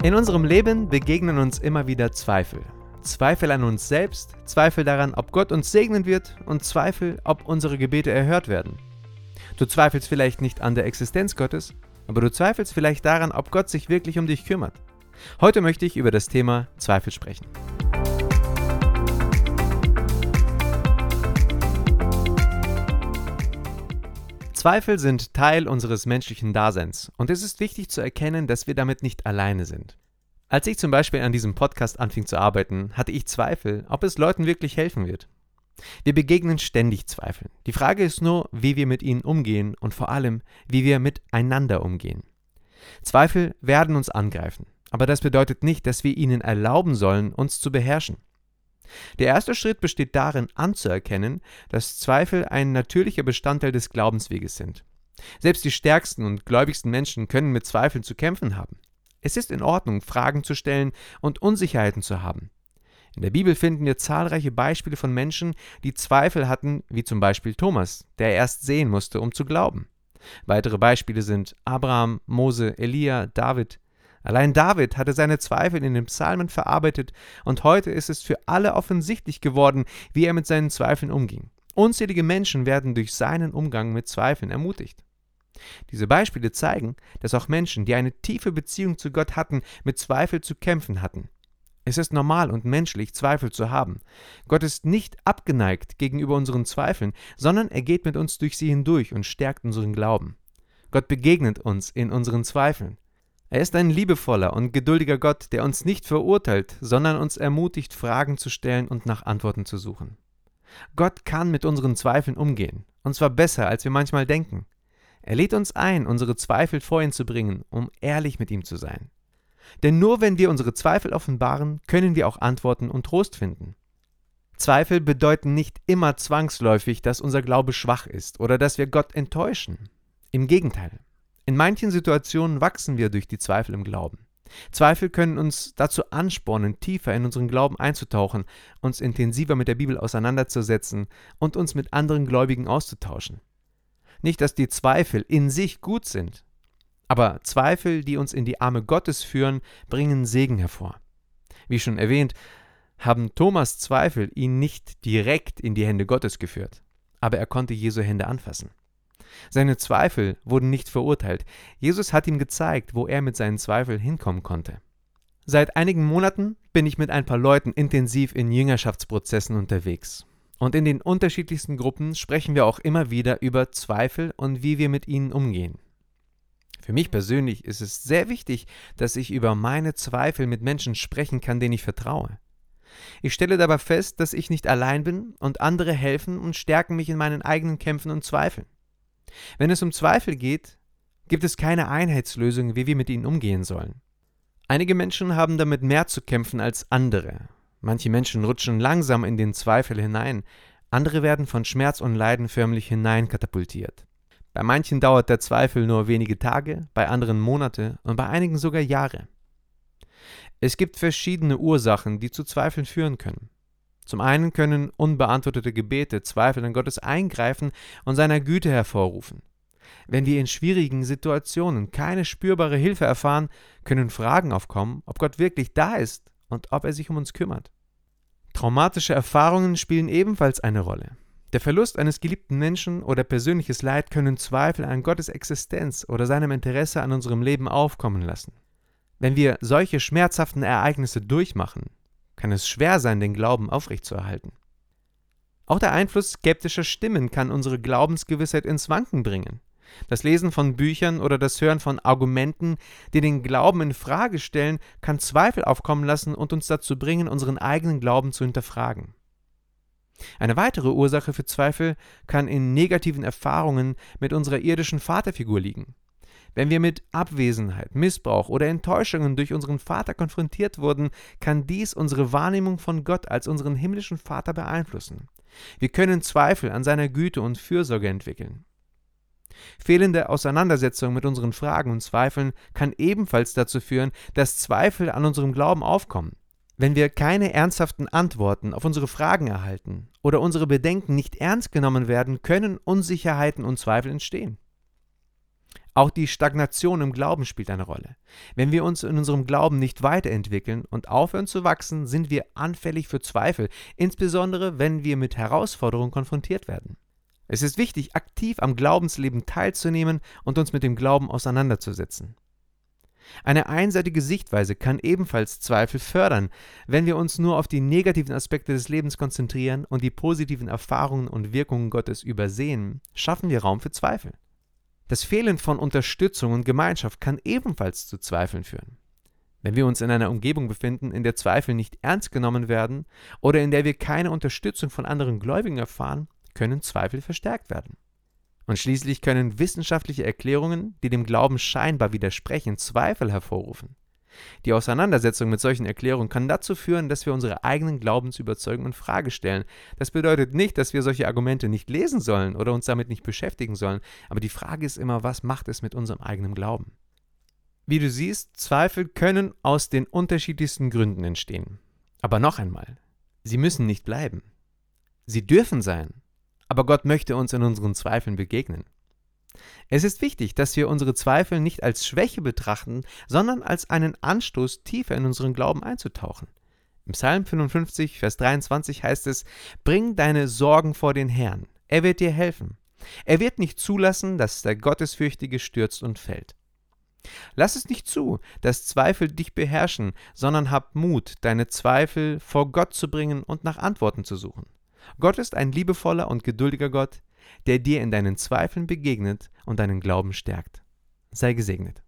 In unserem Leben begegnen uns immer wieder Zweifel. Zweifel an uns selbst, Zweifel daran, ob Gott uns segnen wird und Zweifel, ob unsere Gebete erhört werden. Du zweifelst vielleicht nicht an der Existenz Gottes, aber du zweifelst vielleicht daran, ob Gott sich wirklich um dich kümmert. Heute möchte ich über das Thema Zweifel sprechen. Zweifel sind Teil unseres menschlichen Daseins und es ist wichtig zu erkennen, dass wir damit nicht alleine sind. Als ich zum Beispiel an diesem Podcast anfing zu arbeiten, hatte ich Zweifel, ob es Leuten wirklich helfen wird. Wir begegnen ständig Zweifeln. Die Frage ist nur, wie wir mit ihnen umgehen und vor allem, wie wir miteinander umgehen. Zweifel werden uns angreifen, aber das bedeutet nicht, dass wir ihnen erlauben sollen, uns zu beherrschen. Der erste Schritt besteht darin, anzuerkennen, dass Zweifel ein natürlicher Bestandteil des Glaubensweges sind. Selbst die stärksten und gläubigsten Menschen können mit Zweifeln zu kämpfen haben. Es ist in Ordnung, Fragen zu stellen und Unsicherheiten zu haben. In der Bibel finden wir zahlreiche Beispiele von Menschen, die Zweifel hatten, wie zum Beispiel Thomas, der erst sehen musste, um zu glauben. Weitere Beispiele sind Abraham, Mose, Elia, David, Allein David hatte seine Zweifel in den Psalmen verarbeitet und heute ist es für alle offensichtlich geworden, wie er mit seinen Zweifeln umging. Unzählige Menschen werden durch seinen Umgang mit Zweifeln ermutigt. Diese Beispiele zeigen, dass auch Menschen, die eine tiefe Beziehung zu Gott hatten, mit Zweifel zu kämpfen hatten. Es ist normal und menschlich, Zweifel zu haben. Gott ist nicht abgeneigt gegenüber unseren Zweifeln, sondern er geht mit uns durch sie hindurch und stärkt unseren Glauben. Gott begegnet uns in unseren Zweifeln. Er ist ein liebevoller und geduldiger Gott, der uns nicht verurteilt, sondern uns ermutigt, Fragen zu stellen und nach Antworten zu suchen. Gott kann mit unseren Zweifeln umgehen, und zwar besser, als wir manchmal denken. Er lädt uns ein, unsere Zweifel vor ihn zu bringen, um ehrlich mit ihm zu sein. Denn nur wenn wir unsere Zweifel offenbaren, können wir auch Antworten und Trost finden. Zweifel bedeuten nicht immer zwangsläufig, dass unser Glaube schwach ist oder dass wir Gott enttäuschen. Im Gegenteil. In manchen Situationen wachsen wir durch die Zweifel im Glauben. Zweifel können uns dazu anspornen, tiefer in unseren Glauben einzutauchen, uns intensiver mit der Bibel auseinanderzusetzen und uns mit anderen Gläubigen auszutauschen. Nicht, dass die Zweifel in sich gut sind, aber Zweifel, die uns in die Arme Gottes führen, bringen Segen hervor. Wie schon erwähnt, haben Thomas Zweifel ihn nicht direkt in die Hände Gottes geführt, aber er konnte Jesu Hände anfassen. Seine Zweifel wurden nicht verurteilt. Jesus hat ihm gezeigt, wo er mit seinen Zweifeln hinkommen konnte. Seit einigen Monaten bin ich mit ein paar Leuten intensiv in Jüngerschaftsprozessen unterwegs. Und in den unterschiedlichsten Gruppen sprechen wir auch immer wieder über Zweifel und wie wir mit ihnen umgehen. Für mich persönlich ist es sehr wichtig, dass ich über meine Zweifel mit Menschen sprechen kann, denen ich vertraue. Ich stelle dabei fest, dass ich nicht allein bin und andere helfen und stärken mich in meinen eigenen Kämpfen und Zweifeln. Wenn es um Zweifel geht, gibt es keine Einheitslösung, wie wir mit ihnen umgehen sollen. Einige Menschen haben damit mehr zu kämpfen als andere. Manche Menschen rutschen langsam in den Zweifel hinein, andere werden von Schmerz und Leiden förmlich hineinkatapultiert. Bei manchen dauert der Zweifel nur wenige Tage, bei anderen Monate und bei einigen sogar Jahre. Es gibt verschiedene Ursachen, die zu Zweifeln führen können. Zum einen können unbeantwortete Gebete Zweifel an Gottes Eingreifen und seiner Güte hervorrufen. Wenn wir in schwierigen Situationen keine spürbare Hilfe erfahren, können Fragen aufkommen, ob Gott wirklich da ist und ob er sich um uns kümmert. Traumatische Erfahrungen spielen ebenfalls eine Rolle. Der Verlust eines geliebten Menschen oder persönliches Leid können Zweifel an Gottes Existenz oder seinem Interesse an unserem Leben aufkommen lassen. Wenn wir solche schmerzhaften Ereignisse durchmachen, kann es schwer sein, den Glauben aufrechtzuerhalten. Auch der Einfluss skeptischer Stimmen kann unsere Glaubensgewissheit ins Wanken bringen. Das Lesen von Büchern oder das Hören von Argumenten, die den Glauben in Frage stellen, kann Zweifel aufkommen lassen und uns dazu bringen, unseren eigenen Glauben zu hinterfragen. Eine weitere Ursache für Zweifel kann in negativen Erfahrungen mit unserer irdischen Vaterfigur liegen. Wenn wir mit Abwesenheit, Missbrauch oder Enttäuschungen durch unseren Vater konfrontiert wurden, kann dies unsere Wahrnehmung von Gott als unseren himmlischen Vater beeinflussen. Wir können Zweifel an seiner Güte und Fürsorge entwickeln. Fehlende Auseinandersetzung mit unseren Fragen und Zweifeln kann ebenfalls dazu führen, dass Zweifel an unserem Glauben aufkommen. Wenn wir keine ernsthaften Antworten auf unsere Fragen erhalten oder unsere Bedenken nicht ernst genommen werden, können Unsicherheiten und Zweifel entstehen. Auch die Stagnation im Glauben spielt eine Rolle. Wenn wir uns in unserem Glauben nicht weiterentwickeln und aufhören zu wachsen, sind wir anfällig für Zweifel, insbesondere wenn wir mit Herausforderungen konfrontiert werden. Es ist wichtig, aktiv am Glaubensleben teilzunehmen und uns mit dem Glauben auseinanderzusetzen. Eine einseitige Sichtweise kann ebenfalls Zweifel fördern. Wenn wir uns nur auf die negativen Aspekte des Lebens konzentrieren und die positiven Erfahrungen und Wirkungen Gottes übersehen, schaffen wir Raum für Zweifel. Das Fehlen von Unterstützung und Gemeinschaft kann ebenfalls zu Zweifeln führen. Wenn wir uns in einer Umgebung befinden, in der Zweifel nicht ernst genommen werden oder in der wir keine Unterstützung von anderen Gläubigen erfahren, können Zweifel verstärkt werden. Und schließlich können wissenschaftliche Erklärungen, die dem Glauben scheinbar widersprechen, Zweifel hervorrufen. Die Auseinandersetzung mit solchen Erklärungen kann dazu führen, dass wir unsere eigenen Glaubensüberzeugungen in Frage stellen. Das bedeutet nicht, dass wir solche Argumente nicht lesen sollen oder uns damit nicht beschäftigen sollen, aber die Frage ist immer, was macht es mit unserem eigenen Glauben? Wie du siehst, Zweifel können aus den unterschiedlichsten Gründen entstehen. Aber noch einmal, sie müssen nicht bleiben. Sie dürfen sein, aber Gott möchte uns in unseren Zweifeln begegnen. Es ist wichtig, dass wir unsere Zweifel nicht als Schwäche betrachten, sondern als einen Anstoß, tiefer in unseren Glauben einzutauchen. Im Psalm 55, Vers 23 heißt es: Bring deine Sorgen vor den Herrn, er wird dir helfen. Er wird nicht zulassen, dass der Gottesfürchtige stürzt und fällt. Lass es nicht zu, dass Zweifel dich beherrschen, sondern hab Mut, deine Zweifel vor Gott zu bringen und nach Antworten zu suchen. Gott ist ein liebevoller und geduldiger Gott, der dir in deinen Zweifeln begegnet und deinen Glauben stärkt. Sei gesegnet.